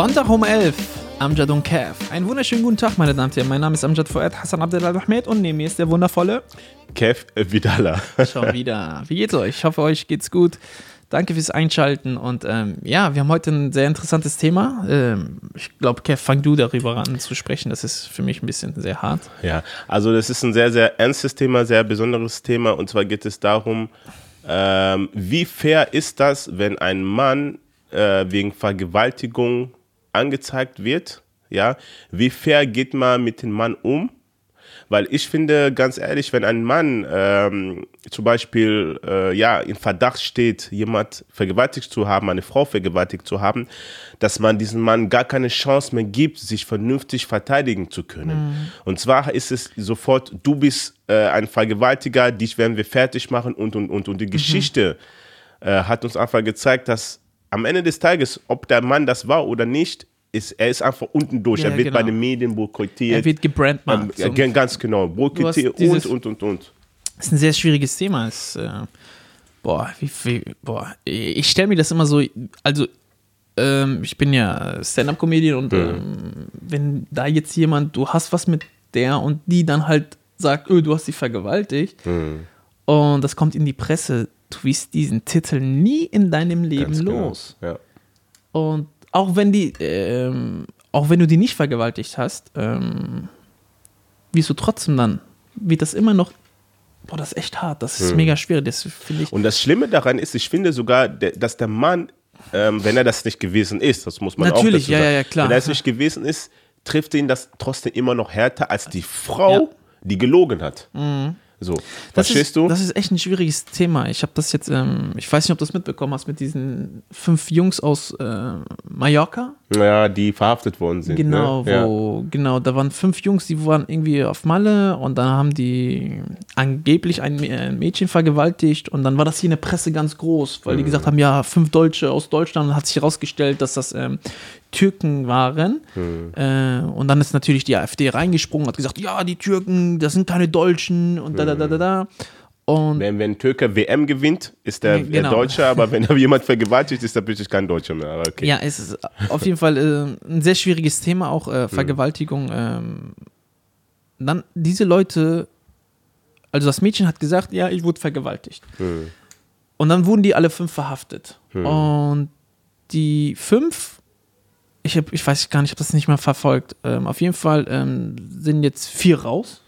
Sonntag um 11. Amjad und Kev. Einen wunderschönen guten Tag, meine Damen und Herren. Mein Name ist Amjad Fuad Hassan Abdelal Ahmed und neben mir ist der wundervolle Kev Vidala. Schon wieder. Wie geht's euch? Ich hoffe, euch geht's gut. Danke fürs Einschalten und ähm, ja, wir haben heute ein sehr interessantes Thema. Ähm, ich glaube, Kev, fang du darüber an zu sprechen. Das ist für mich ein bisschen sehr hart. Ja, also das ist ein sehr, sehr ernstes Thema, sehr besonderes Thema. Und zwar geht es darum, ähm, wie fair ist das, wenn ein Mann äh, wegen Vergewaltigung angezeigt wird? Ja, wie fair geht man mit dem Mann um? Weil ich finde, ganz ehrlich, wenn ein Mann ähm, zum Beispiel äh, ja, in Verdacht steht, jemand vergewaltigt zu haben, eine Frau vergewaltigt zu haben, dass man diesem Mann gar keine Chance mehr gibt, sich vernünftig verteidigen zu können. Mhm. Und zwar ist es sofort, du bist äh, ein Vergewaltiger, dich werden wir fertig machen und, und, und. Und die mhm. Geschichte äh, hat uns einfach gezeigt, dass am Ende des Tages, ob der Mann das war oder nicht, ist, er ist einfach unten durch. Ja, er wird genau. bei den Medien boykottiert. Er wird gebrandmarkt. Ähm, ganz genau. Boykottiert und, und, und, und. Das ist ein sehr schwieriges Thema. Es, äh, boah, wie viel, boah, ich stelle mir das immer so, also ähm, ich bin ja Stand-Up-Comedian und mhm. ähm, wenn da jetzt jemand, du hast was mit der und die dann halt sagt, öh, du hast sie vergewaltigt mhm. und das kommt in die Presse, du wirst diesen Titel nie in deinem Leben Ganz genau, los. Genau. Ja. Und auch wenn die, ähm, auch wenn du die nicht vergewaltigt hast, ähm, wirst du trotzdem dann, wird das immer noch, boah, das ist echt hart, das ist hm. mega schwierig, das finde ich. Und das Schlimme daran ist, ich finde sogar, dass der Mann, ähm, wenn er das nicht gewesen ist, das muss man Natürlich, auch dazu sagen, ja, ja, klar. wenn er es nicht gewesen ist, trifft ihn das trotzdem immer noch härter als die Frau, ja. die gelogen hat. Mhm. So, das verstehst ist, du? Das ist echt ein schwieriges Thema. Ich habe das jetzt, ähm, ich weiß nicht, ob du das mitbekommen hast, mit diesen fünf Jungs aus äh, Mallorca. Ja, die verhaftet worden sind. Genau, ne? wo, ja. genau, da waren fünf Jungs, die waren irgendwie auf Malle und dann haben die angeblich ein Mädchen vergewaltigt und dann war das hier in der Presse ganz groß, weil mhm. die gesagt haben, ja, fünf Deutsche aus Deutschland und hat sich herausgestellt, dass das ähm, Türken waren. Mhm. Äh, und dann ist natürlich die AfD reingesprungen, hat gesagt, ja, die Türken, das sind keine Deutschen und da, da, da, da, da. Und wenn, wenn Türke WM gewinnt, ist der genau. Deutsche, aber wenn jemand vergewaltigt, ist er plötzlich kein Deutscher mehr. Aber okay. Ja, es ist auf jeden Fall äh, ein sehr schwieriges Thema, auch äh, Vergewaltigung. Mhm. Ähm, dann diese Leute, also das Mädchen hat gesagt, ja, ich wurde vergewaltigt. Mhm. Und dann wurden die alle fünf verhaftet. Mhm. Und die fünf ich, hab, ich weiß gar nicht, ich habe das nicht mehr verfolgt. Ähm, auf jeden Fall ähm, sind jetzt vier raus.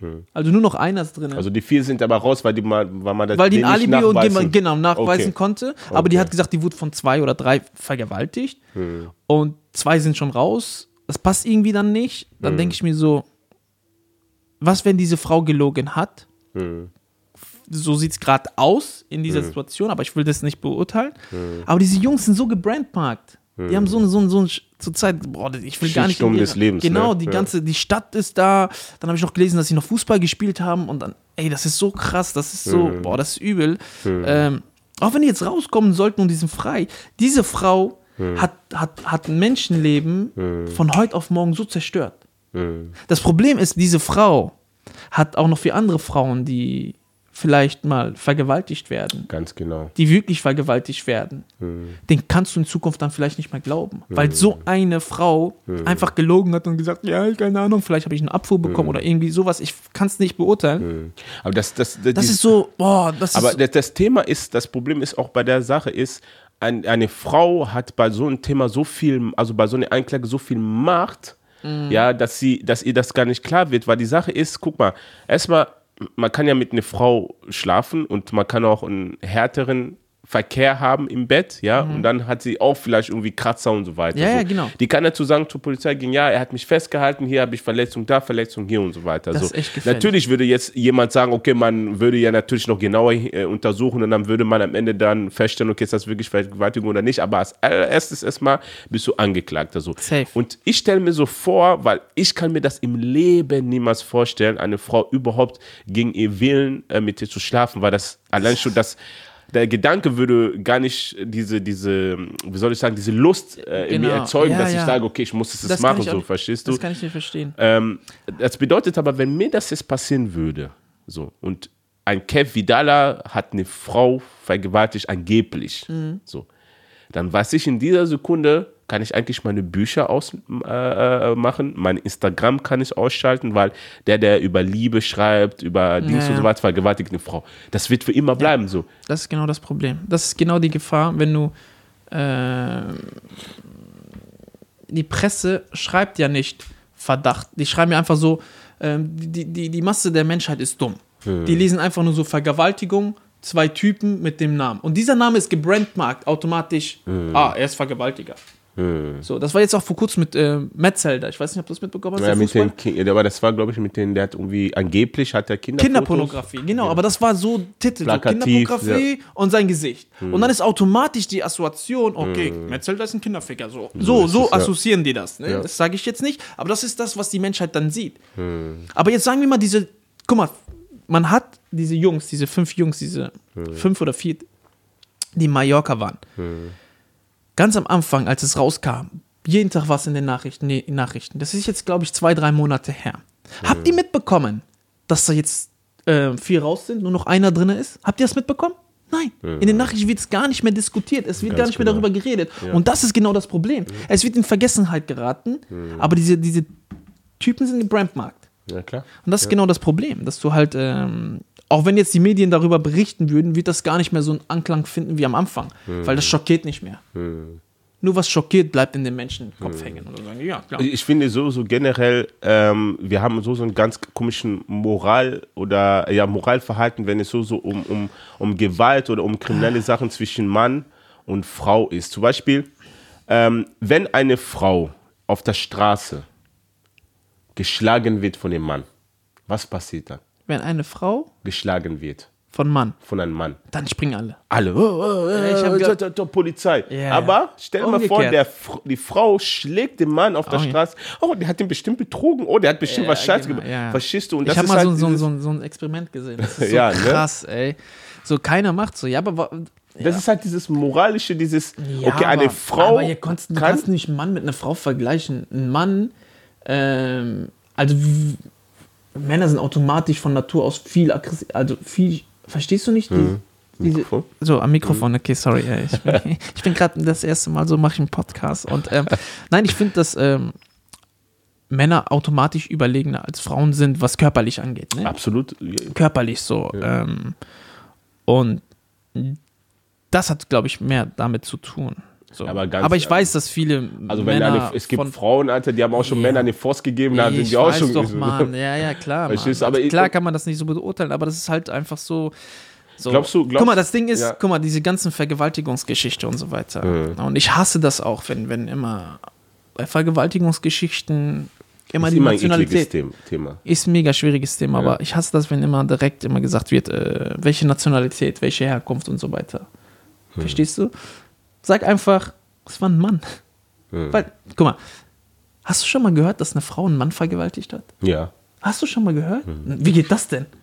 Hm. Also nur noch einer ist drin. Also die vier sind aber raus, weil, die mal, weil man das Weil die ein Alibi und die genau nachweisen okay. konnte. Aber okay. die hat gesagt, die wurde von zwei oder drei vergewaltigt. Hm. Und zwei sind schon raus. Das passt irgendwie dann nicht. Dann hm. denke ich mir so, was, wenn diese Frau gelogen hat? Hm. So sieht es gerade aus in dieser hm. Situation, aber ich will das nicht beurteilen. Hm. Aber diese Jungs sind so gebrandmarkt. Die haben so, so, so zur Zeit, boah, ich will gar nicht. Um des Lebens. Genau, ne? die ganze, die Stadt ist da. Dann habe ich noch gelesen, dass sie noch Fußball gespielt haben und dann, ey, das ist so krass, das ist so, mhm. boah, das ist übel. Mhm. Ähm, auch wenn die jetzt rauskommen sollten und die sind frei, diese Frau mhm. hat, hat, hat ein Menschenleben von heute auf morgen so zerstört. Das Problem ist, diese Frau hat auch noch für andere Frauen, die vielleicht mal vergewaltigt werden. Ganz genau. Die wirklich vergewaltigt werden. Hm. Den kannst du in Zukunft dann vielleicht nicht mehr glauben. Hm. Weil so eine Frau hm. einfach gelogen hat und gesagt, ja, keine Ahnung, vielleicht habe ich einen Abfuhr bekommen hm. oder irgendwie sowas. Ich kann es nicht beurteilen. Hm. Aber das, das, das, das ist so, boah, das aber ist. das Thema ist, das Problem ist auch bei der Sache ist, ein, eine Frau hat bei so einem Thema so viel, also bei so einer Anklage so viel Macht, mhm. ja, dass sie, dass ihr das gar nicht klar wird, weil die Sache ist, guck mal, erstmal man kann ja mit einer Frau schlafen und man kann auch einen härteren Verkehr haben im Bett, ja, mhm. und dann hat sie auch vielleicht irgendwie Kratzer und so weiter. Ja, so. ja, genau. Die kann dazu sagen zur Polizei gehen, ja, er hat mich festgehalten, hier habe ich Verletzung, da Verletzung, hier und so weiter. Das so. ist echt. Natürlich würde jetzt jemand sagen, okay, man würde ja natürlich noch genauer äh, untersuchen und dann würde man am Ende dann feststellen, okay, ist das wirklich Vergewaltigung oder nicht, aber als allererstes erstmal bist du angeklagt. Also. Safe. Und ich stelle mir so vor, weil ich kann mir das im Leben niemals vorstellen, eine Frau überhaupt gegen ihr Willen äh, mit dir zu schlafen, weil das allein schon das der Gedanke würde gar nicht diese, diese, wie soll ich sagen, diese Lust äh, in genau. mir erzeugen, ja, dass ja. ich sage, okay, ich muss es das machen, so, verstehst du? Das kann ich nicht verstehen. Ähm, das bedeutet aber, wenn mir das jetzt passieren würde, so, und ein Kev Vidala hat eine Frau vergewaltigt, angeblich, mhm. so, dann weiß ich in dieser Sekunde, kann ich eigentlich meine Bücher ausmachen, äh, machen. mein Instagram kann ich ausschalten, weil der, der über Liebe schreibt, über Dings Ja, und so ja. weiter, vergewaltigt eine Frau. Das wird für immer bleiben so. Das ist genau das Problem. Das ist genau die Gefahr, wenn du. Äh, die Presse schreibt ja nicht Verdacht. Die schreiben ja einfach so: ähm, die, die, die Masse der Menschheit ist dumm. Die lesen einfach nur so Vergewaltigung, zwei Typen mit dem Namen. Und dieser Name ist gebrandmarkt automatisch. Ah, er ist Vergewaltiger. So, das war jetzt auch vor kurzem mit äh, Metzelder. Ich weiß nicht, ob du das mitbekommen hast. Ja, mit den Ki- aber das war, glaube ich, mit denen, der hat irgendwie, angeblich hat der Kinder Kinderpornografie, genau, aber das war so Titel, so Plakativ, Kinderpornografie und sein Gesicht. Und dann ist automatisch die Assoziation, okay, Metzelder ist ein Kinderficker, so. So, so ja. assoziieren die das. Ne? Ja. Das sage ich jetzt nicht, aber das ist das, was die Menschheit dann sieht. Aber jetzt sagen wir mal, diese, guck mal, man hat diese Jungs, diese fünf Jungs, diese fünf oder vier, die in Mallorca waren. Ganz am Anfang, als es rauskam, jeden Tag was in den Nachrichten, nee, in Nachrichten. Das ist jetzt, glaube ich, zwei, drei Monate her. Habt ihr mitbekommen, dass da jetzt äh, vier raus sind, nur noch einer drin ist? Habt ihr das mitbekommen? Nein. In den Nachrichten wird es gar nicht mehr diskutiert. Es wird Ganz gar nicht mehr genau. darüber geredet. Und das ist genau das Problem. Es wird in Vergessenheit geraten, aber diese, diese Typen sind im Brandmarkt. Ja, klar. Und das ist genau das Problem, dass du halt, ähm, auch wenn jetzt die Medien darüber berichten würden, wird das gar nicht mehr so einen Anklang finden wie am Anfang, weil das schockiert nicht mehr. Nur was schockiert, bleibt in den Menschen im Kopf hängen. Und dann sagen, ja, klar. Ich finde so, so generell, ähm, wir haben so, so einen ganz komischen Moral- oder ja, Moralverhalten, wenn es so, so um, um, um Gewalt oder um kriminelle Sachen zwischen Mann und Frau ist. Zum Beispiel, ähm, wenn eine Frau auf der Straße geschlagen wird von dem Mann, was passiert dann? Wenn eine Frau Geschlagen wird von Mann, von einem Mann. dann springen alle. Alle, oh, oh, oh, oh, Polizei. Ja, Aber stell dir mal vor, der, die Frau schlägt den Mann auf der Oh. Straße. Oh, der hat den bestimmt betrogen. Oh, der hat bestimmt Ja, was Scheiße genau, gemacht. ja. Verstehst du? Und ich das habe ist mal halt so, so, so, ein Experiment gesehen. Das ist so Ja, ne? krass, ey. So keiner macht so. Ja, aber Das ist halt dieses moralische, dieses, ja, okay, eine aber, Frau Aber ihr konntest, du kann, kannst nicht einen Mann mit einer Frau vergleichen. Ein Mann, ähm, also Männer sind automatisch von Natur aus viel aggressiv, also viel, verstehst du nicht? Die, diese, so, am Mikrofon, okay, sorry. ey, Ich bin, ich bin gerade das erste Mal so, mache ich einen Podcast. Und ähm, nein, ich finde, dass ähm, Männer automatisch überlegener als Frauen sind, was körperlich angeht. Ne? absolut, körperlich so. Ähm, und das hat, glaube ich, mehr damit zu tun. So. Aber Aber, ganz- ich weiß, dass viele also wenn Männer eine, es gibt von, Frauen, Alter, die haben auch schon Ja. Männer eine Forst gegeben, da sind ich die auch weiß schon doch, Mann. Ja, ja, klar. Mann. Aber klar kann man das nicht so beurteilen, aber das ist halt einfach so. so. Glaubst du- glaubst- guck mal, das Ding ist, Ja. guck mal, diese ganzen Vergewaltigungsgeschichte und so weiter. Und ich hasse das auch, wenn, wenn immer bei Vergewaltigungsgeschichten immer ist die immer ein Nationalität. Thema- Thema. Ist ein mega schwieriges Thema, aber ich hasse das, wenn immer direkt immer gesagt wird, äh, welche Nationalität, welche Herkunft und so weiter. Hm. Verstehst du? Sag einfach, es war ein Mann. Hm. Weil, guck mal, hast du schon mal gehört, dass eine Frau einen Mann vergewaltigt hat? Ja. Hast du schon mal gehört? Hm. Wie geht das denn?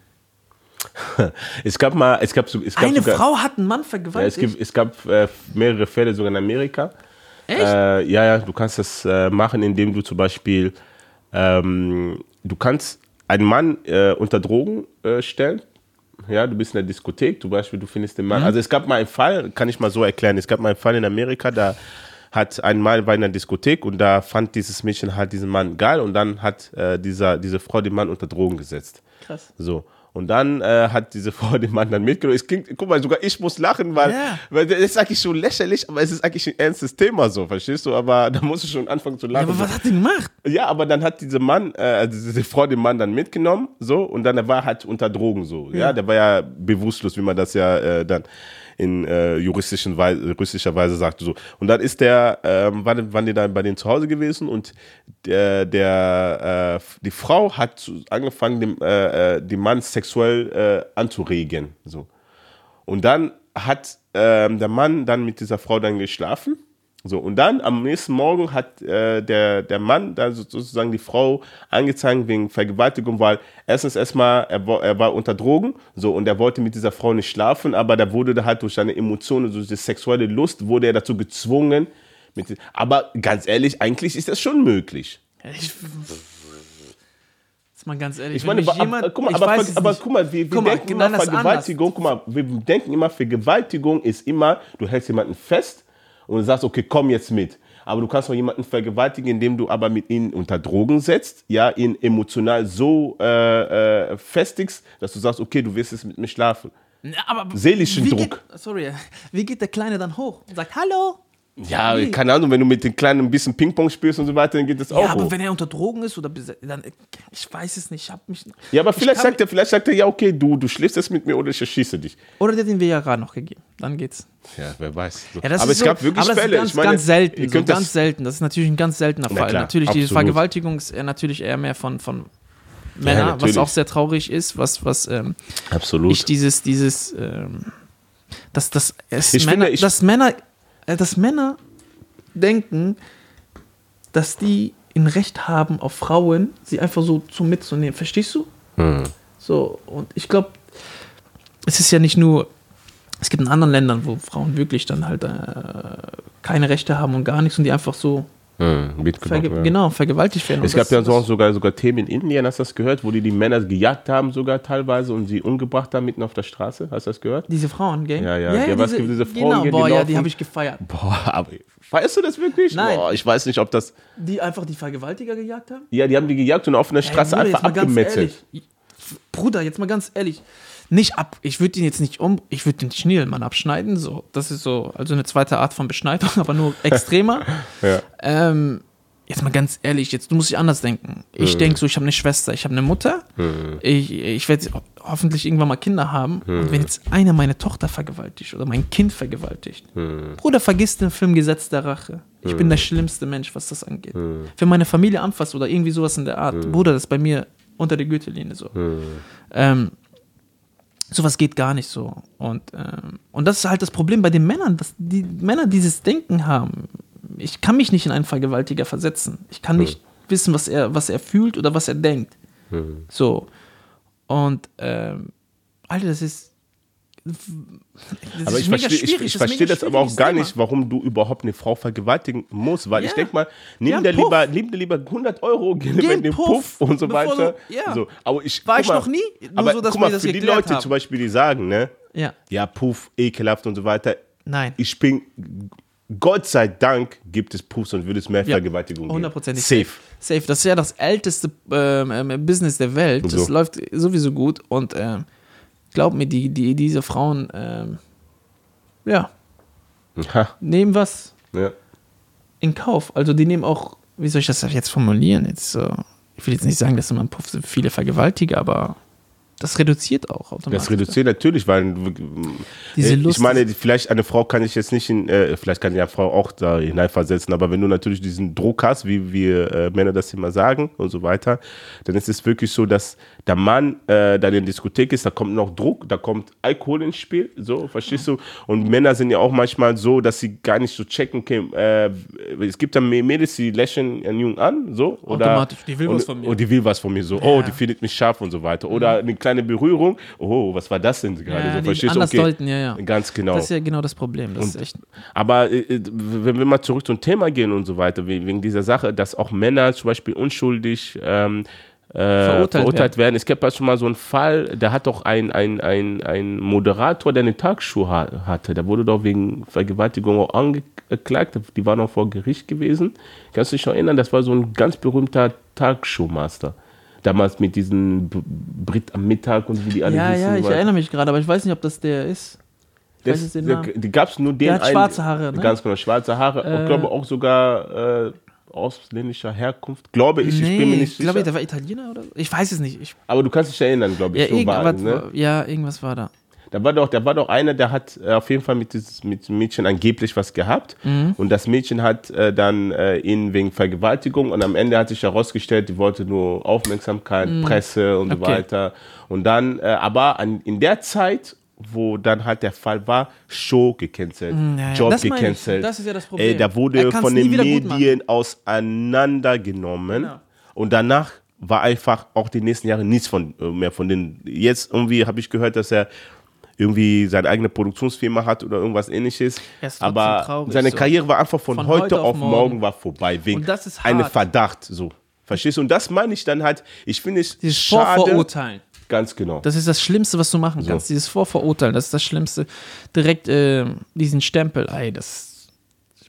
Es gab mal, es gab, so- es gab Eine sogar, Frau hat einen Mann Ja, es, vergewaltigt? gibt, es gab äh, mehrere Fälle sogar in Amerika. Echt? Äh, ja, ja, du kannst das äh, machen, indem du zum Beispiel, ähm, du kannst einen Mann äh, unter Drogen äh, stellen. Ja, du bist in der Diskothek, zum Beispiel, du findest den Mann. Also es gab mal einen Fall, kann ich mal so erklären, es gab mal einen Fall in Amerika, da hat ein Mann war in der Diskothek und da fand dieses Mädchen halt diesen Mann geil und dann hat äh, dieser, diese Frau den Mann unter Drogen gesetzt. Krass. So. Und dann äh, hat diese Frau den Mann dann mitgenommen. Es klingt, guck mal, sogar ich muss lachen, weil, Ja. weil das ist eigentlich schon lächerlich, aber es ist eigentlich ein ernstes Thema so, verstehst du? Aber da musst du schon anfangen zu Ja, lachen. aber was hat die gemacht? Ja, aber dann hat dieser Mann, äh, also diese Frau den Mann dann mitgenommen, so, und dann er war halt unter Drogen so. Ja, der war ja bewusstlos, wie man das ja äh, dann in äh, juristischen Weise, juristischer Weise sagt. So. Und dann ist der, ähm, waren, waren die dann bei denen zu Hause gewesen und der, der äh, die Frau hat angefangen, dem, äh, äh, den Mann sexuell äh, anzuregen. So. Und dann hat ähm, der Mann dann mit dieser Frau dann geschlafen. So, und dann am nächsten Morgen hat äh, der, der Mann dann so- sozusagen die Frau angezeigt wegen Vergewaltigung, weil erstens erstmal, er, war- er war unter Drogen, so, und er wollte mit dieser Frau nicht schlafen, aber da wurde da halt durch seine Emotionen, durch die sexuelle Lust, wurde er dazu gezwungen. Mit, aber ganz ehrlich, eigentlich ist das schon möglich. Ich, jetzt mal ganz ehrlich, Ich meine, aber, jemand, guck mal, ich aber, aber nicht. guck mal, wir, wir Guck mal, denken nein, immer ist Vergewaltigung, guck mal, wir denken immer, Vergewaltigung ist immer, du hältst jemanden fest und sagst, okay, komm jetzt mit. aber du kannst auch jemanden vergewaltigen, indem du aber mit ihm unter Drogen setzt, ja, ihn emotional so äh, äh, festigst, dass du sagst, okay, du wirst jetzt mit mir schlafen. Aber Seelischen Druck. Geht, sorry, wie geht der Kleine dann hoch und sagt Hallo? Ja, Wie? keine Ahnung, wenn du mit den Kleinen ein bisschen Ping-Pong spielst und so weiter, dann geht das auch Ja, aber hoch. wenn er unter Drogen ist oder dann ich weiß es nicht, ich hab mich Ja, aber ich vielleicht sagt er, vielleicht sagt er, ja, okay, du, du schläfst jetzt mit mir oder ich erschieße dich. oder der hat den Viagra noch gegeben. Dann geht's. Ja, wer weiß. Ja, das aber es so, gab wirklich aber das Fälle. Ist ganz, ich meine, ganz selten, so ganz das, selten. Das ist natürlich ein ganz seltener Na Fall. klar, natürlich, diese absolut. Vergewaltigung ist natürlich eher mehr von, von Männern, was natürlich. auch sehr traurig ist, was, was ähm, Absolut. ich dieses, dieses, ähm, dass, dass, es Ich Männer, finde, dass Männer, dass Männer denken, dass die ein Recht haben auf Frauen, sie einfach so zu mitzunehmen. Verstehst du? Hm. So, und ich glaube, es ist ja nicht nur, es gibt in anderen Ländern, wo Frauen wirklich dann halt äh, keine Rechte haben und gar nichts und die einfach so verge ja. genau, vergewaltigt werden. Es gab ja das- so, sogar, sogar Themen in Indien, hast du das gehört, wo die die Männer gejagt haben, sogar teilweise und sie umgebracht haben mitten auf der Straße. Hast du das gehört? Diese Frauen, gell? Ja, ja. Ja, was gibt diese Frauen, Genau, die boah, ja, laufen- die habe ich gefeiert. Boah, aber feierst du das wirklich? Nein. Boah, ich weiß nicht, ob das. Die einfach die Vergewaltiger gejagt haben? Ja, die haben die gejagt und auf einer Straße Bruder, einfach abgemetzelt. Bruder, jetzt mal ganz ehrlich. Nicht ab. Ich würde ihn jetzt nicht um. Ich würde den Schnielmann abschneiden. So. Das ist so, also eine zweite Art von Beschneidung, aber nur extremer. Ja. Ähm, jetzt mal ganz ehrlich, jetzt du musst dich anders denken. Ich denke so, ich habe eine Schwester, ich habe eine Mutter. Ich, ich werde ho- hoffentlich irgendwann mal Kinder haben. Und wenn jetzt einer meine Tochter vergewaltigt oder mein Kind vergewaltigt, Bruder, vergiss den Film Gesetz der Rache. Ich bin der schlimmste Mensch, was das angeht. Wenn meine Familie anfasst oder irgendwie sowas in der Art, Bruder, das ist bei mir unter der Gürtellinie so. Ähm, sowas geht gar nicht so. Und, ähm, und das ist halt das Problem bei den Männern, dass die Männer dieses Denken haben. Ich kann mich nicht in einen Vergewaltiger versetzen. Ich kann nicht wissen, was er, was er fühlt oder was er denkt. So. Und, ähm, Alter, das ist. Das Aber ich verstehe ich, ich verstehe das aber auch gar Thema. nicht, warum du überhaupt eine Frau vergewaltigen musst. Weil ich Ja. denke mal, nimm Ja, dir lieber, nimm dir lieber 100 Euro, geh mit dem Puff, Puff und so weiter. du- ja. so, aber ich, War ich mal, noch nie, nur aber so, dass guck mal, das für die Leute haben. zum Beispiel, die sagen, ne, Ja, ja, Puff, ekelhaft und so weiter. nein. Ich bin, Gott sei Dank gibt es Puffs und würde es mehr Ja, Vergewaltigungen geben. Hundertprozentig. Safe. Safe. Das ist ja das älteste ähm, ähm, Business der Welt. Und Das so. läuft sowieso gut. Und ähm, glaub mir, die, die, diese Frauen, ähm, ja, Ha, nehmen was ja. in Kauf. Also die nehmen auch, wie soll ich das jetzt formulieren? Jetzt, so, ich will jetzt nicht sagen, dass man Puff viele Vergewaltiger, aber das reduziert auch automatisch. Das reduziert natürlich, weil Diese äh, Lust ich meine, vielleicht eine Frau kann ich jetzt nicht in, äh, vielleicht kann ja Frau auch da hineinversetzen, aber wenn du natürlich diesen Druck hast, wie wir äh, Männer das immer sagen und so weiter, dann ist es wirklich so, dass der Mann äh, dann in der Diskothek ist, da kommt noch Druck, da kommt Alkohol ins Spiel, so, verstehst du? Und Männer sind ja auch manchmal so, dass sie gar nicht so checken, okay, äh, es gibt dann Mädels, die lächeln einen Jungen an, so, oder Automatisch, die will und, was von mir. Und die will was von mir, so, oh, die findet mich scharf und so weiter. Oder eine kleine Berührung, oh, was war das denn gerade? Ja, so, verstehst du? anders deuten, ja, ja. Ganz genau. Das ist ja genau das Problem. Das ist echt. Aber äh, äh, wenn wir mal zurück zum Thema gehen und so weiter, we- wegen dieser Sache, dass auch Männer zum Beispiel unschuldig ähm, äh, verurteilt, Verurteilt werden. Es gab ja schon mal so einen Fall, da hat doch ein, ein, ein, ein Moderator, der eine Talkshow ha hatte, der wurde doch wegen Vergewaltigung auch angeklagt, die war noch vor Gericht gewesen. Kannst du dich noch erinnern? Das war so ein ganz berühmter Talkshow-Master. Damals mit diesen B Brit am Mittag und wie die alle Ja, hießen. ja, ich weil- erinnere mich gerade, aber ich weiß nicht, ob das der ist. Ich weiß das, den der, Namen. gab es nur den Der hat einen- schwarze Haare, ne? Ganz genau, schwarze Haare. Äh, ich glaube auch sogar äh, ausländischer Herkunft. Glaube ich, ich bin mir nicht ich glaube, sicher. der war Italiener oder so. Ich weiß es nicht. Ich, Aber du kannst dich erinnern, glaube ich. ja, so irgendwas, ne? ja, irgendwas war da. Da war doch, da war doch einer, der hat äh, auf jeden Fall mit, dieses, mit dem Mädchen angeblich was gehabt. Mhm. Und das Mädchen hat äh, dann äh, ihn wegen Vergewaltigung und am Ende hat sich herausgestellt, die wollte nur Aufmerksamkeit, Presse und so Mhm. Okay. weiter. Und dann, äh, aber an, in der Zeit, wo dann halt der Fall war, Show gecancelt, Mm, ja, ja. Job Das gecancelt. Das ist ja das Problem. Ey, da wurde von den. Medien auseinandergenommen. Genau. Und danach war einfach auch die nächsten Jahre nichts von, äh, mehr von den. Jetzt irgendwie habe ich gehört, dass er irgendwie seine eigene Produktionsfirma hat oder irgendwas ähnliches. Aber traurig, seine so. Karriere war einfach von, Von heute, heute auf morgen. morgen. war vorbei. Wegen Und das ist einem hart. Verdacht. So. Verstehst du? Und das meine ich dann halt, ich finde es Dieses schade. Vorverurteilen. Ganz genau. Das ist das Schlimmste, was du machen kannst. Dieses Vorverurteilen, das ist das Schlimmste. Direkt äh, diesen Stempel, ey, das.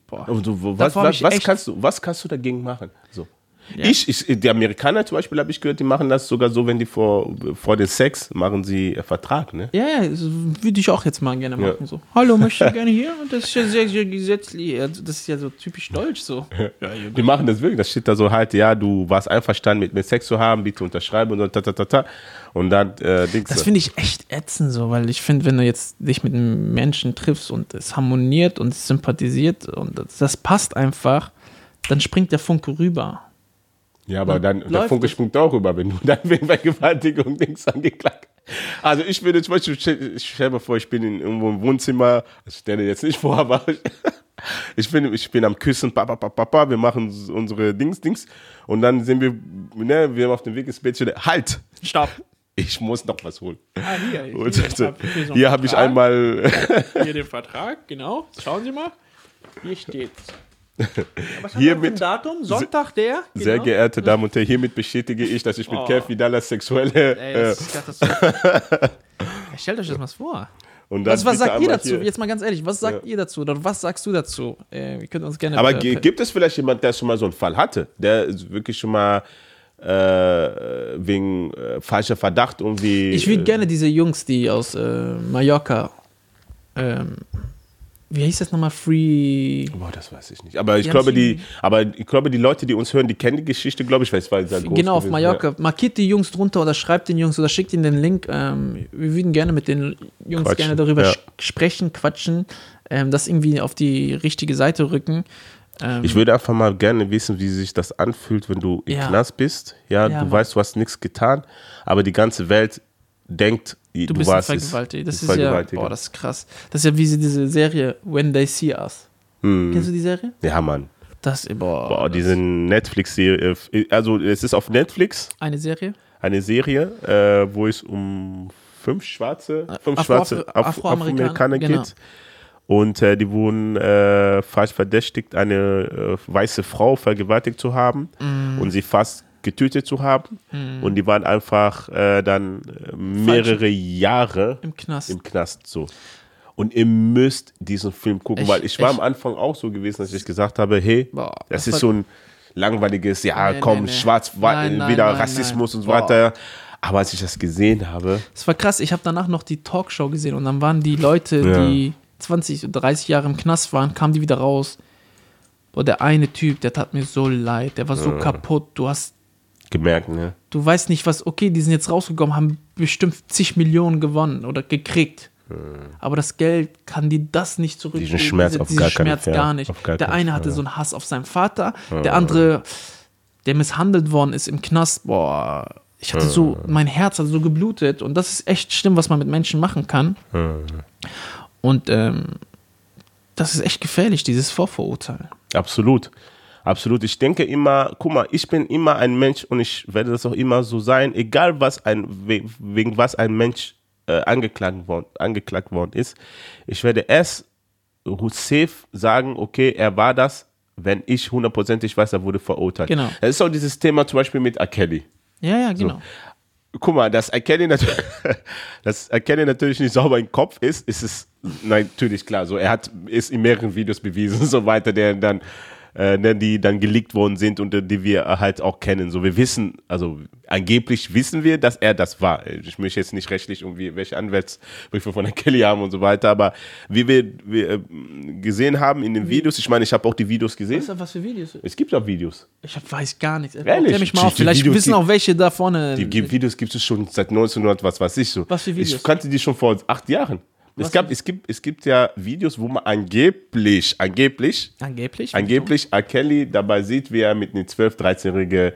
Boah. Und du, was, was, was, kannst du, was kannst du dagegen machen? So. Ja. Ich, ich, die Amerikaner zum Beispiel, habe ich gehört, die machen das sogar so, wenn die vor, vor dem Sex machen sie äh, Vertrag, ne? Ja, ja, würde ich auch jetzt mal gerne Ja. machen. So, hallo, möchte ich gerne hier? Und das ist ja sehr, sehr gesetzlich. Das ist ja so typisch deutsch so. Ja, ja, Die machen das wirklich, das steht da so halt, ja, du warst einverstanden mit mir Sex zu haben, bitte unterschreiben und so, ta, ta, ta, ta. Und dann, äh, Dings. Das finde ich echt ätzend so, weil ich finde, wenn du jetzt dich mit einem Menschen triffst und es harmoniert und es sympathisiert und das, das passt einfach, dann springt der Funke rüber. Ja, aber dann, der läuft Funke springt auch rüber, wenn du dann wegen Vergewaltigung Dings angeklagt Also ich würde zum Beispiel, ich stell mir vor, ich bin in irgendwo im Wohnzimmer, ich stelle jetzt nicht vor, aber ich, ich, bin, ich bin am Küssen, papa, papa, papa, wir machen unsere Dings, Dings und dann sind wir, ne, wir haben auf dem Weg ins Bett, halt, Stopp. ich muss noch was holen. Ah, hier. Und, hier so einen hier habe ich einmal, Hier den Vertrag, genau. Schauen Sie mal. Hier steht. Was haben Hier wir für ein mit- Datum? Sonntag der? sehr Genau. geehrte Damen und Herren, hiermit bestätige ich, dass ich mit Oh. Kev Vidal sexuelle, Ey, äh, das ist katastrophal. Ja, Stellt euch das mal vor. Was, was sagt ihr dazu? hier- Jetzt mal ganz ehrlich, was sagt Ja. ihr dazu? Oder was sagst du dazu? Äh, wir können uns gerne. Aber äh, gi- gibt es vielleicht jemand, der schon mal so einen Fall hatte, der wirklich schon mal äh, wegen äh, falscher Verdacht irgendwie. Ich würde äh, gerne diese Jungs, die aus äh, Mallorca, ähm, wie hieß das nochmal? Free. Boah, das weiß ich nicht. Aber ich Die glaube, die, aber ich glaube, die Leute, die uns hören, die kennen die Geschichte, glaube ich, weil es war sehr groß Genau, auf. Mallorca. Markiert die Jungs drunter oder schreibt den Jungs oder schickt ihnen den Link. Ähm, wir würden gerne mit den Jungs Quatschen, gerne darüber ja. sprechen, quatschen, ähm, das irgendwie auf die richtige Seite rücken. Ähm, Ich würde einfach mal gerne wissen, wie sich das anfühlt, wenn du im Ja. Knast bist. Ja, Ja, du weißt, du hast nichts getan, aber die ganze Welt denkt, du, du bist ein warst es. Vergewaltiger. Das ein ist ja, boah, das ist krass. Das ist ja wie diese Serie When They See Us. Hm. Kennst du die Serie? Ja, Mann. Das, boah, Boah, diese Netflix-Serie, äh, also es ist auf Netflix. eine Serie. eine Serie, äh, wo es um fünf schwarze, fünf Afro- schwarze Afro- Af- Afroamerikaner, Afroamerikaner genau. geht. Und äh, die wurden äh, falsch verdächtigt, eine äh, weiße Frau vergewaltigt zu haben Mm. und sie fast getötet zu haben. Und die waren einfach äh, dann äh, mehrere Jahre Im Knast. im Knast so. Und ihr müsst diesen Film gucken, Ich- weil ich war ich- am Anfang auch so gewesen, dass ich gesagt habe, hey, Boah, das ist so ein langweiliges, ja, Nee, komm, nee, nee. schwarz, wa- Nein, nein, wieder nein, Rassismus und so weiter. Aber als ich das gesehen habe, Das war krass. Ich habe danach noch die Talkshow gesehen und dann waren die Leute, Ja. die 20, 30 Jahre im Knast waren, kamen die wieder raus. Boah, der eine Typ, der tat mir so leid. Der war so kaputt. Du hast, gemerkt, ne? du weißt nicht was. Okay, die sind jetzt rausgekommen, haben bestimmt zig Millionen gewonnen oder gekriegt. Aber das Geld kann die das nicht zurück. Diesen Schmerz diese, auf diesen gar keinen Schmerz Fall. gar nicht. Gar der keinen eine hatte ja. so einen Hass auf seinen Vater. Der andere, der misshandelt worden ist im Knast. Boah, ich hatte so, mein Herz hat so geblutet. Und das ist echt schlimm, was man mit Menschen machen kann. Und ähm, das ist echt gefährlich, dieses Vorverurteilen. Absolut. Absolut. Ich denke immer, guck mal, ich bin immer ein Mensch und ich werde das auch immer so sein, egal was ein, we- wegen was ein Mensch äh, angeklagt, worden, angeklagt worden ist. Ich werde erst safe sagen, okay, er war das, wenn ich hundertprozentig weiß, er wurde verurteilt. Genau. Das ist auch dieses Thema zum Beispiel mit R. Kelly. Ja, ja, genau. guck mal, dass Erkennen natürlich, dass Erkennen natürlich nicht sauber im Kopf ist, ist es natürlich klar. So, er hat ist in mehreren Videos bewiesen und so weiter, der dann äh, ne, die dann geleakt worden sind und äh, die wir halt auch kennen. So, wir wissen, also angeblich wissen wir, dass er das war. Ich möchte jetzt nicht rechtlich irgendwie welche Anwaltsbriefe von der Kelly haben und so weiter, aber wie wir, wir äh, gesehen haben in den Videos, ich meine, ich habe auch die Videos gesehen. Was, was für Videos? Es gibt auch Videos. Ich hab, weiß gar nichts. Ehrlich? Mich mal auf. Vielleicht Videos wissen auch welche da vorne. Die Videos gibt es schon seit 1900, was weiß ich so. Was für Videos? Ich kannte die schon vor acht Jahren. Es, gab, es, gibt, es gibt ja Videos, wo man angeblich, angeblich, angeblich. angeblich R. Kelly dabei sieht, wie er mit einem 12-, 13-Jährigen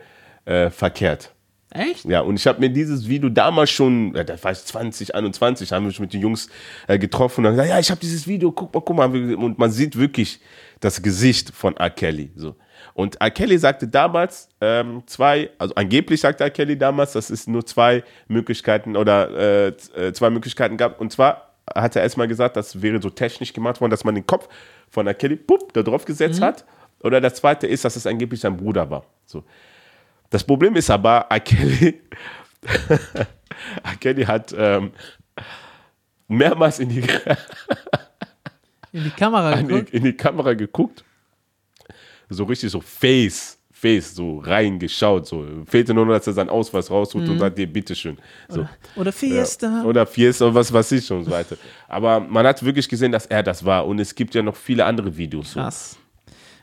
äh, verkehrt. Echt? Ja, und ich habe mir dieses Video damals schon, äh, das war 20, 21, haben wir uns mit den Jungs äh, getroffen und dann gesagt, ja, ich habe dieses Video, guck mal, guck mal. Und man sieht wirklich das Gesicht von R. Kelly. So. Und R. Kelly sagte damals ähm, zwei, also angeblich sagte R. Kelly damals, dass es nur zwei Möglichkeiten oder äh, äh, zwei Möglichkeiten gab. Und zwar hat er erstmal gesagt, das wäre so technisch gemacht worden, dass man den Kopf von R. Kelly pup, da drauf gesetzt hat. Oder das zweite ist, dass es angeblich sein Bruder war. So. Das Problem ist aber, R. Kelly hat ähm, mehrmals in die, In die Kamera geguckt. in die Kamera geguckt so richtig so Face, Face, so reingeschaut. So. Fehlte nur noch, dass er seinen Ausweis rausholt und sagt dir, bitteschön. So. Oder Fiesta. Ja. Oder Fiesta oder was weiß ich und so weiter. Aber man hat wirklich gesehen, dass er das war. Und es gibt ja noch viele andere Videos. So. Krass.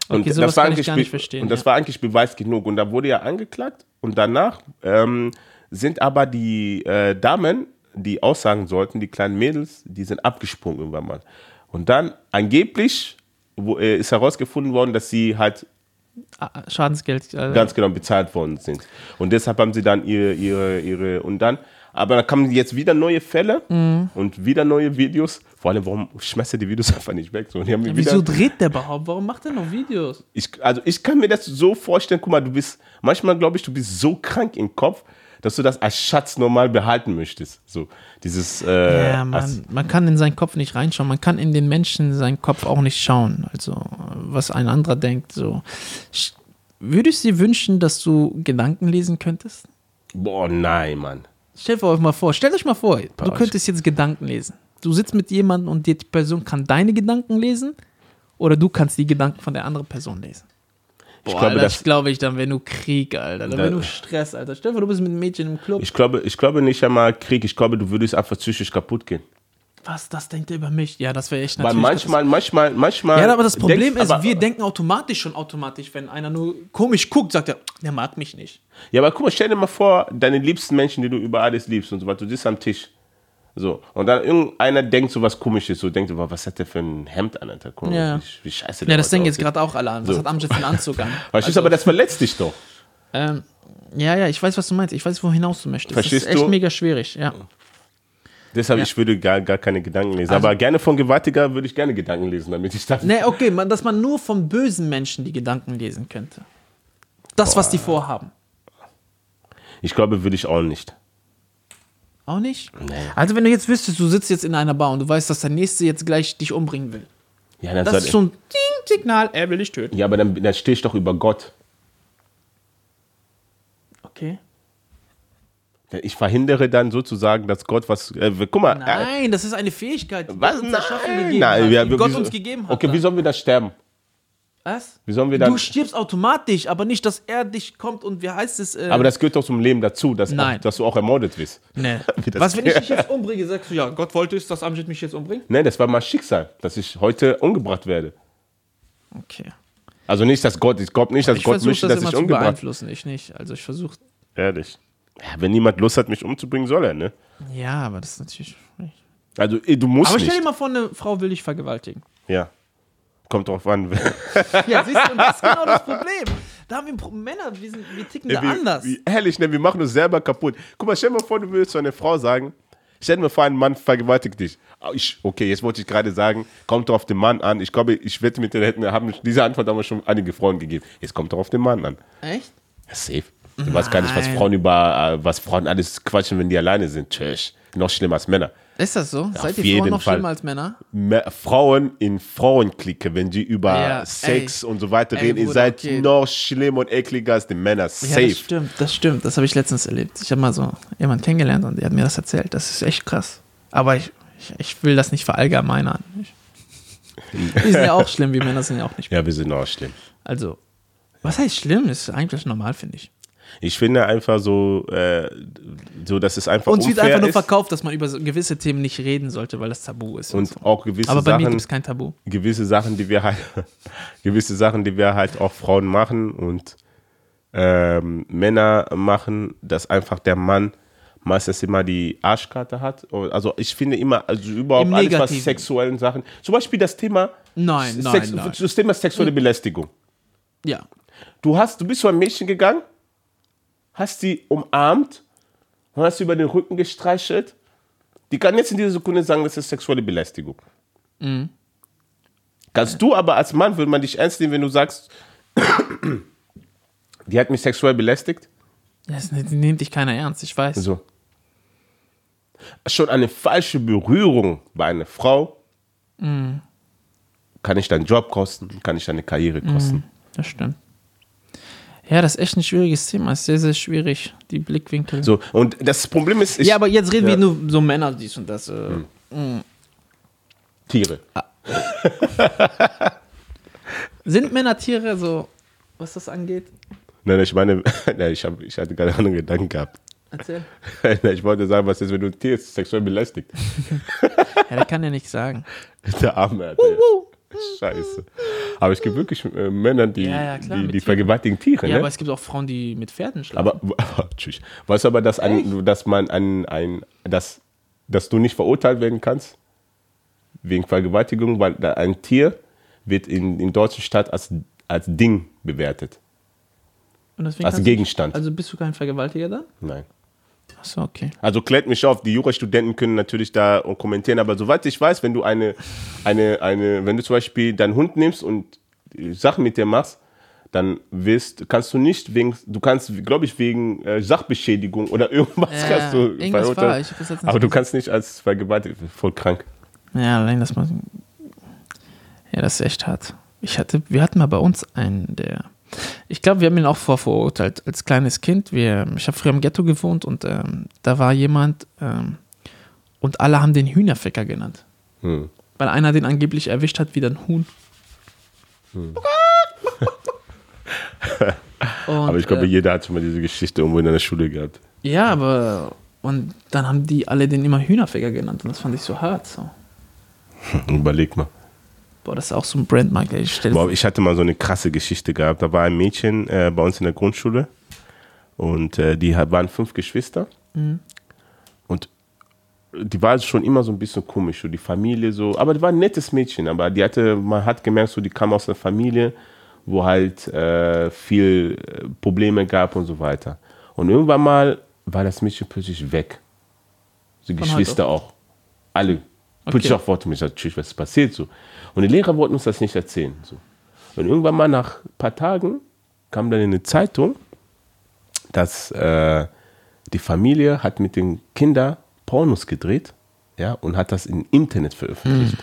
Und Okay, das sowas war eigentlich Und das ja. war eigentlich Beweis genug. Und da wurde er angeklagt. Und danach ähm, sind aber die äh, Damen, die aussagen sollten, die kleinen Mädels, die sind abgesprungen irgendwann mal. Und dann angeblich wo, äh, ist herausgefunden worden, dass sie halt Schadensgeld. Äh, ganz genau bezahlt worden sind. Und deshalb haben sie dann ihre, ihre, ihre und dann, aber da kamen jetzt wieder neue Fälle Mhm. und wieder neue Videos. Vor allem, warum schmeißt er die Videos einfach nicht weg? So, wieder, Wieso dreht der überhaupt? Warum macht er noch Videos? ich, also ich kann mir das so vorstellen, guck mal, du bist, manchmal glaube ich, du bist so krank im Kopf, dass du das als Schatz normal behalten möchtest. So, dieses, äh, Ja, man, man kann in seinen Kopf nicht reinschauen. Man kann in den Menschen seinen Kopf auch nicht schauen. Also, was ein anderer denkt. So. Würdest du dir wünschen, dass du Gedanken lesen könntest? boah, nein, Mann. Stellt euch mal vor, stellt euch mal vor, du könntest jetzt Gedanken lesen. Du sitzt mit jemandem und die Person kann deine Gedanken lesen oder du kannst die Gedanken von der anderen Person lesen. Boah, Ich glaube, Alter, das- glaube, ich, dann wäre nur Krieg, Alter. Dann Da- wäre nur Stress, Alter. Stell dir vor, du bist mit einem Mädchen im Club. Ich glaube, ich glaube nicht einmal Krieg, ich glaube, du würdest einfach psychisch kaputt gehen. Was, das denkt er über mich? Ja, das wäre echt Weil natürlich. manchmal, manchmal, manchmal. Ja, aber das Problem denkst- ist, aber- wir denken automatisch schon automatisch, wenn einer nur komisch guckt, sagt er, der mag mich nicht. Ja, aber guck mal, stell dir mal vor, deine liebsten Menschen, die du über alles liebst und so weiter, du sitzt am Tisch. So, und dann irgendeiner denkt so was komisches, so denkt so, was hat der für ein Hemd an, Alter? Guck Ja. wie, wie scheiße Ja, das denken jetzt gerade auch alle an. Was So. hat Amjad für einen Anzug an? Verstehst du, aber das verletzt dich doch. Ähm, ja, ja, ich weiß, was du meinst. Ich weiß, wohin hinaus du möchtest. Verstehst das ist echt du? mega schwierig, ja. Deshalb, Ja. ich würde gar, gar keine Gedanken lesen. Also- aber gerne von Gewaltiger würde ich gerne Gedanken lesen, damit ich dann. Ne, okay, man, dass man nur von bösen Menschen die Gedanken lesen könnte. Das, was die vorhaben. Ich glaube, würde ich auch nicht. Auch nicht? Also, wenn du jetzt wüsstest, du sitzt jetzt in einer Bar und du weißt, dass der Nächste jetzt gleich dich umbringen will. Ja, dann Das ist schon ein Signal, er will dich töten. ja aber dann, dann stehe ich doch über Gott. Okay. Ich verhindere dann sozusagen, dass Gott was. Äh, guck mal. Äh, Nein, das ist eine Fähigkeit, die was? Gott uns Nein, nein. hat. wir- Gott wie uns so- gegeben hat. Okay, wie dann. sollen wir das sterben? Was? Wie sollen wir dann. Du stirbst automatisch, aber nicht, dass er dich kommt und wie heißt es? Äh, Aber das gehört doch zum Leben dazu, dass, Nein. Auch, dass du auch ermordet wirst. nee. Was, wenn ich dich jetzt umbringe, sagst du, ja, Gott wollte es, dass Amjad mich jetzt umbringt? Nein, das war mein Schicksal, dass ich heute umgebracht werde. Okay. Also nicht, dass Gott, ich glaube nicht, dass Ich Gott möchte, das dass ich umgebracht beeinflussen, ich nicht. Also ich versuche, Ehrlich. Ja, wenn niemand Lust hat, mich umzubringen, soll er, ne? ja, aber das ist natürlich nicht. Also eh, du musst Aber stell nicht. dir mal vor, eine Frau will dich vergewaltigen. Ja. Kommt drauf an. Ja, siehst du, und das ist genau das Problem. Da haben wir Männer, wir, sind, wir ticken da wie, anders. Wie, ehrlich, ne? Wir machen uns selber kaputt. Guck mal, stell dir mal vor, du würdest zu einer Frau sagen, stell dir mal vor, ein Mann vergewaltigt dich. Ah, Ich, okay, jetzt wollte ich gerade sagen, kommt doch auf den Mann an. Ich glaube, ich wette mit hätten, haben diese Antwort haben wir schon einige Frauen gegeben. Jetzt kommt doch auf den Mann an. Echt? Ja, safe. Du weißt gar nicht, was Nein. Frauen über, äh, was Frauen alles quatschen, wenn die alleine sind. Tschüss. Noch schlimmer als Männer. Ist das so? Seid auf ihr Frauen noch Fall. schlimmer als Männer? Mä- Frauen in Frauenklicke, wenn die über Ja, Sex ey. und so weiter Ey, reden, ihr seid okay. noch schlimmer und ekliger als die Männer. Ja, Safe. das stimmt, das stimmt. Das habe ich letztens erlebt. Ich habe mal so jemanden kennengelernt und der hat mir das erzählt. Das ist echt krass. Aber ich, ich, ich will das nicht verallgemeinern. Die sind ja auch schlimm, wie Männer sind ja auch nicht. ja, wir sind auch schlimm. Also, was heißt schlimm? Das ist eigentlich normal, finde ich. Ich finde einfach so, äh, so dass es einfach Uns wird unfair einfach nur ist verkauft, dass man über gewisse Themen nicht reden sollte, weil das Tabu ist. und so. auch gewisse Aber bei mir Sachen, gibt es kein Tabu. gewisse Sachen, die wir halt, gewisse Sachen, die wir halt auch Frauen machen und ähm, Männer machen, dass einfach der Mann meistens immer die Arschkarte hat. Also ich finde immer, also überhaupt Im alles, was sexuellen Sachen, zum Beispiel das Thema, Nein, Sex, nein, nein. das Thema sexuelle Belästigung. Ja. Du hast, du bist zu einem Mädchen gegangen, hast sie umarmt und hast sie über den Rücken gestreichelt. Die kann jetzt in dieser Sekunde sagen, das ist sexuelle Belästigung. Mhm. Kannst du aber als Mann, würde man dich ernst nehmen, wenn du sagst, die hat mich sexuell belästigt? Das nimmt dich keiner ernst, ich weiß. So. Schon eine falsche Berührung bei einer Frau Mhm. kann ich deinen Job kosten, kann ich deine Karriere kosten. Das stimmt. Ja, das ist echt ein schwieriges Thema. Ist sehr, sehr schwierig, die Blickwinkel. So, und das Problem ist, ich, ja, aber jetzt reden Ja. wir nur so Männer, dies und das. Äh, Tiere. Sind Männer Tiere so? was das angeht? Nein, ich meine, nein, ich, hab, ich hatte gerade einen anderen Gedanken gehabt. Erzähl. ich wollte sagen, was ist, wenn du ein Tier sexuell belästigt? Ja, der kann ja nicht sagen. Der Arme, Alter. Scheiße. Aber es gibt wirklich äh, Männer, die, Ja, ja, klar, die, die vergewaltigen Tiere, Ja, ne? aber es gibt auch Frauen, die mit Pferden schlafen. Aber, tschüss. Weißt du aber, dass, ein, dass man ein, ein, dass, dass du nicht verurteilt werden kannst wegen Vergewaltigung, weil da ein Tier wird in, in deutschen Stadt als, als Ding bewertet. Als kannst du- Gegenstand. Also bist du kein Vergewaltiger dann? Nein. Achso, okay. Also klärt mich auf, die Jurastudenten können natürlich da kommentieren, aber soweit ich weiß, wenn du eine, eine, eine, wenn du zum Beispiel deinen Hund nimmst und Sachen mit dir machst, dann wirst, kannst du nicht wegen, du kannst, glaube ich, wegen äh, Sachbeschädigung oder irgendwas Ja, kannst du irgendwas war, ich Aber du kannst nicht als Vergewaltiger, voll krank. Ja, allein das mal. Ja, das ist echt hart. Ich hatte, wir hatten mal bei uns einen, der. Ich glaube, wir haben ihn auch vorverurteilt als kleines Kind. Wir, ich habe früher im Ghetto gewohnt und ähm, da war jemand ähm, und alle haben den Hühnerficker genannt. Hm. Weil einer den angeblich erwischt hat wie ein Huhn. Und, Aber ich glaube, äh, jeder hat schon mal diese Geschichte irgendwo in der Schule gehabt. ja, aber und dann haben die alle den immer Hühnerficker genannt und das fand ich so hart. So. Überleg mal. Boah, das ist auch so ein Brandmark. ey. Ich Boah, ich hatte mal so eine krasse Geschichte gehabt. Da war ein Mädchen äh, bei uns in der Grundschule und äh, die waren fünf Geschwister. Und die war schon immer so ein bisschen komisch, so die Familie so. Aber die war ein nettes Mädchen, aber die hatte, man hat gemerkt, so die kam aus einer Familie, wo halt äh, viel äh, Probleme gab und so weiter. Und irgendwann mal war das Mädchen plötzlich weg. Die Geschwister auch. Alle. Auch wollte mich natürlich, was passiert so. Und die Lehrer wollten uns das nicht erzählen. So. Und irgendwann mal nach ein paar Tagen kam dann in eine Zeitung, dass äh, die Familie hat mit den Kindern Pornos gedreht ja, und hat das im Internet veröffentlicht.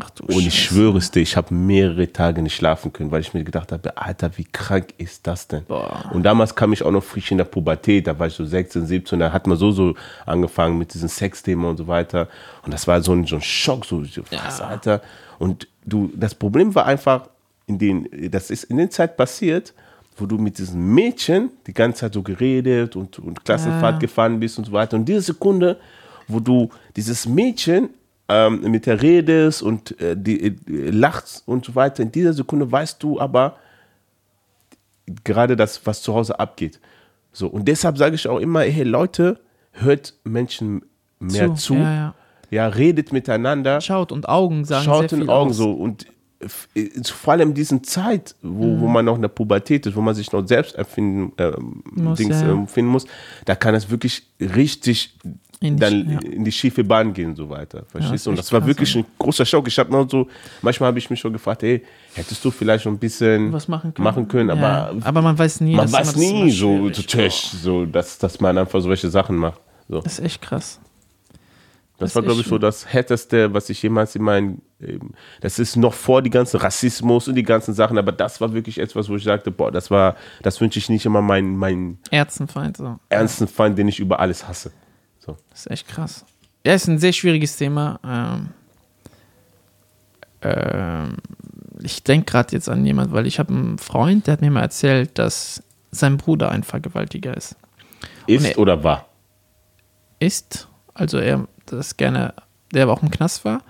Ach Und ich Scheiße. schwöre es dir, ich habe mehrere Tage nicht schlafen können, weil ich mir gedacht habe, Alter, wie krank ist das denn? Boah. Und damals kam ich auch noch frisch in der Pubertät, da war ich so 16, 17, da hat man so so angefangen mit diesem Sexthema und so weiter. Und das war so ein, so ein Schock, so, was, Alter. Und du, das Problem war einfach, in den, das ist in der Zeit passiert, wo du mit diesem Mädchen die ganze Zeit so geredet und, und Klassenfahrt Ja. gefahren bist und so weiter. Und diese Sekunde, wo du dieses Mädchen ähm, mit der redest und äh, die, äh, lachst und so weiter, in dieser Sekunde weißt du aber gerade das, was zu Hause abgeht. So, und deshalb sage ich auch immer, hey Leute, hört Menschen mehr zu. Ja, ja. Ja, redet miteinander Schaut und Augen sagen schaut die Augen aus. so und äh, vor allem in diesen Zeit, wo, Mhm. wo man noch in der Pubertät ist, wo man sich noch selbst erfinden ähm, Muss, Dings, ja, ja. ähm, finden muss, da kann es wirklich richtig In die dann Sch- ja. in die schiefe Bahn gehen und so weiter. Verstehst du? Und das war wirklich ein großer Schock. Ich habe noch so, manchmal habe ich mich schon gefragt, hey, hättest du vielleicht noch ein bisschen Was machen können. machen können, aber ja. aber man weiß nie. man weiß nie so, so, Tisch, so dass, dass man einfach solche Sachen macht. So. Das ist echt krass. Das, Das war, glaube ich, so das Härteste, was ich jemals in meinem. ähm, Das ist noch vor die ganzen Rassismus und die ganzen Sachen, aber das war wirklich etwas, wo ich sagte, boah, das war, das wünsche ich nicht immer meinen, meinen Ärztenfeind. So. ernsten Feind, den ich über alles hasse. So. Das ist echt krass. Ja, ist ein sehr schwieriges Thema. Ähm, ähm, ich denke gerade jetzt an jemand, weil ich habe einen Freund, der hat mir mal erzählt, dass sein Bruder ein Vergewaltiger ist. Ist Nee. oder war? Ist, also er das gerne, der aber auch im Knast war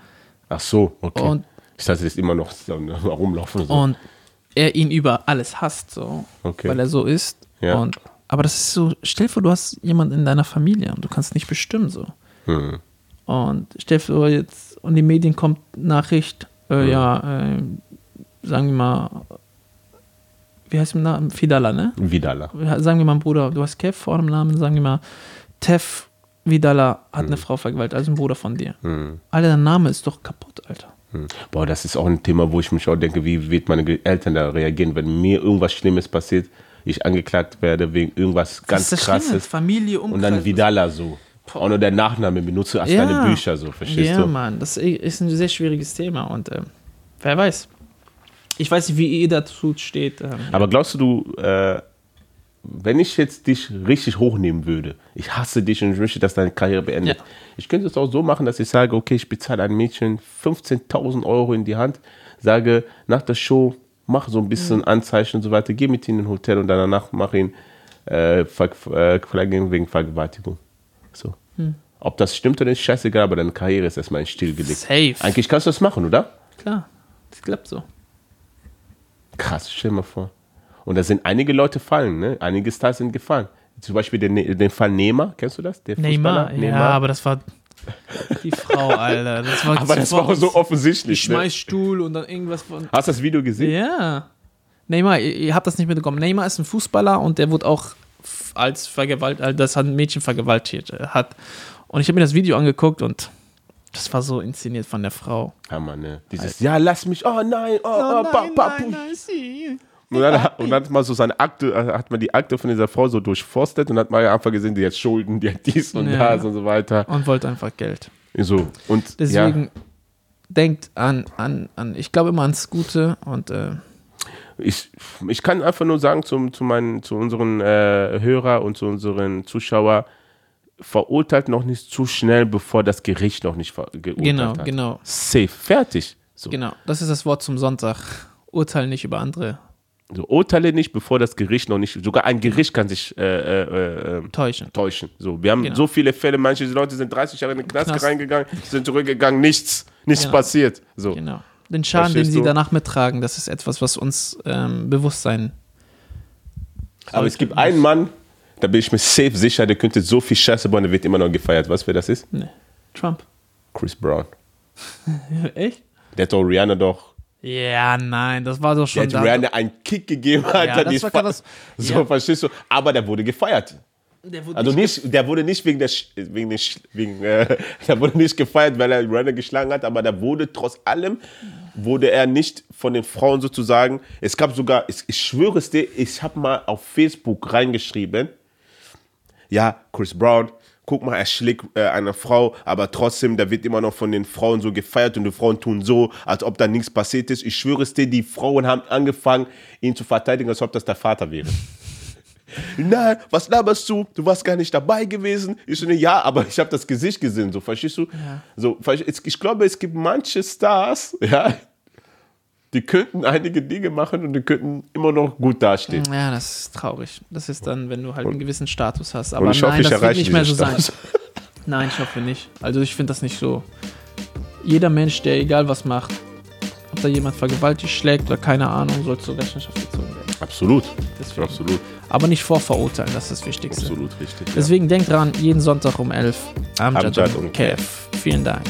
Ach so, okay. Und- ich dachte, das ist immer noch so rumlaufen. So. und er ihn über alles hasst, so, Okay. weil er so ist. Ja. Und, aber das ist so, stell dir vor, du hast jemanden in deiner Familie und du kannst nicht bestimmen, so. Hm. Und stell dir vor, jetzt, und die Medien kommt Nachricht, äh, ja, äh, sagen wir mal, wie heißt der Name? Fidala, ne? Vidala. Sagen wir mal, Bruder, du hast Kev vor dem Namen, sagen wir mal, Tev Vidala hat eine Frau vergewaltigt, also ein Bruder von dir. Hm. Alter, der Name ist doch kaputt, Alter. Hm. Boah, das ist auch ein Thema, wo ich mich auch denke, wie wird meine Eltern da reagieren, wenn mir irgendwas Schlimmes passiert, ich angeklagt werde wegen irgendwas ganz das Schlimme, krasses. Familie, Und dann Vidala so. Auch nur der Nachname benutze als deine Bücher so, verstehst ja, du? Mann, das ist ein sehr schwieriges Thema und ähm, wer weiß. Ich weiß nicht, wie ihr dazu steht. Ähm, Aber glaubst du, du äh, wenn ich jetzt dich richtig hochnehmen würde, ich hasse dich und ich möchte, dass deine Karriere beendet. Ja. Ich könnte es auch so machen, dass ich sage, okay, ich bezahle ein Mädchen 15.000 Euro in die Hand, sage nach der Show, mach so ein bisschen Anzeichen und so weiter, geh mit ihm in ein Hotel und danach mach ihn äh, äh, verklagen wegen Vergewaltigung. So. Ob das stimmt oder nicht, scheißegal, aber deine Karriere ist erstmal in stillgelegt. Safe. Eigentlich kannst du das machen, oder? Klar, das klappt so. Krass, stell dir mal vor. Und da sind einige Leute fallen, ne? Einige Stars sind gefallen. Zum Beispiel den, den Fall Neymar, kennst du das? Der Neymar, Fußballer? ja, aber das war die Frau, Alter. Das war aber das war auch so Ich offensichtlich. Ne? schmeiß Stuhl und dann irgendwas von. Hast du das Video gesehen? Ja. Neymar, ihr, ihr habt das nicht mitbekommen. Neymar ist ein Fußballer und der wurde auch als Vergewalt, also das hat ein Mädchen vergewaltigt äh, hat. Und ich habe mir das Video angeguckt und das war so inszeniert von der Frau. Hammer, ne? Dieses, ja, lass mich, oh nein, oh, oh, pa, pa, pu. sie. Und dann, hat- und dann hat man so seine Akte, äh, hat man die Akte von dieser Frau so durchforstet und hat ja einfach gesehen, die hat Schulden, die hat dies und Ja. das und so weiter. Und wollte einfach Geld. So, und Deswegen ja, denkt an, an, an, ich glaube immer ans Gute und äh, ich, ich kann einfach nur sagen zum, zu, meinen, zu unseren äh, Hörer und zu unseren Zuschauer, verurteilt noch nicht zu schnell, bevor das Gericht noch nicht geurteilt genau, hat. genau, Safe, fertig. So. genau. Das ist das Wort zum Sonntag. Urteil nicht über andere So, urteile nicht, bevor das Gericht noch nicht, sogar ein Gericht kann sich äh, äh, äh, täuschen. täuschen. So, wir haben Genau. so viele Fälle, manche Leute sind 30 Jahre in den Knast, Knast. reingegangen, sind zurückgegangen, nichts, nichts Genau. passiert. So. Genau. Den Schaden, den Verstehst sie du? danach mittragen, das ist etwas, was uns ähm, bewusst sein. Aber es gibt einen Mann, da bin ich mir safe sicher, der könnte so viel Scheiße bauen, der wird immer noch gefeiert. Weißt du, wer das ist? Nee. Trump. Chris Brown. Echt? Der hat doch Rihanna doch, Ja, nein, das war doch der schon hat da. Rihanna einen Kick gegeben, Alter. das war krass. So, Ja. verstehst du? Aber der wurde gefeiert. Der wurde Also nicht, der wurde nicht wegen der, Sch- wegen der, wegen, äh, der wurde nicht gefeiert, weil er Rihanna geschlagen hat, aber der wurde trotz allem, wurde er nicht von den Frauen sozusagen, es gab sogar, ich, ich schwöre es dir, ich habe mal auf Facebook reingeschrieben, ja, Chris Brown, guck mal, er schlägt äh, eine Frau, aber trotzdem, der wird immer noch von den Frauen so gefeiert und die Frauen tun so, als ob da nichts passiert ist. Ich schwöre es dir, die Frauen haben angefangen, ihn zu verteidigen, als ob das der Vater wäre. Nein, was laberst du? Du warst gar nicht dabei gewesen. Ich so, ne, ja, aber ich habe das Gesicht gesehen, so, verstehst du? So, versteh- es- ich glaube, es gibt manche Stars, ja, die könnten einige Dinge machen und die könnten immer noch gut dastehen. Ja, das ist traurig. Das ist dann, wenn du halt einen gewissen Status hast. Aber ich hoffe, nein, ich das wird nicht mehr so diesen sein. Status. Nein, ich hoffe nicht. Also ich finde das nicht so. Jeder Mensch, der egal was macht, ob da jemand vergewaltigt, schlägt oder keine Ahnung, soll zur Rechenschaft gezogen werden. Absolut, Deswegen. absolut, Aber nicht vorverurteilen, das ist das Wichtigste. absolut richtig. Ja. Deswegen denkt dran, jeden Sonntag um 11 Amjad, Amjad und und Kev. Vielen Dank.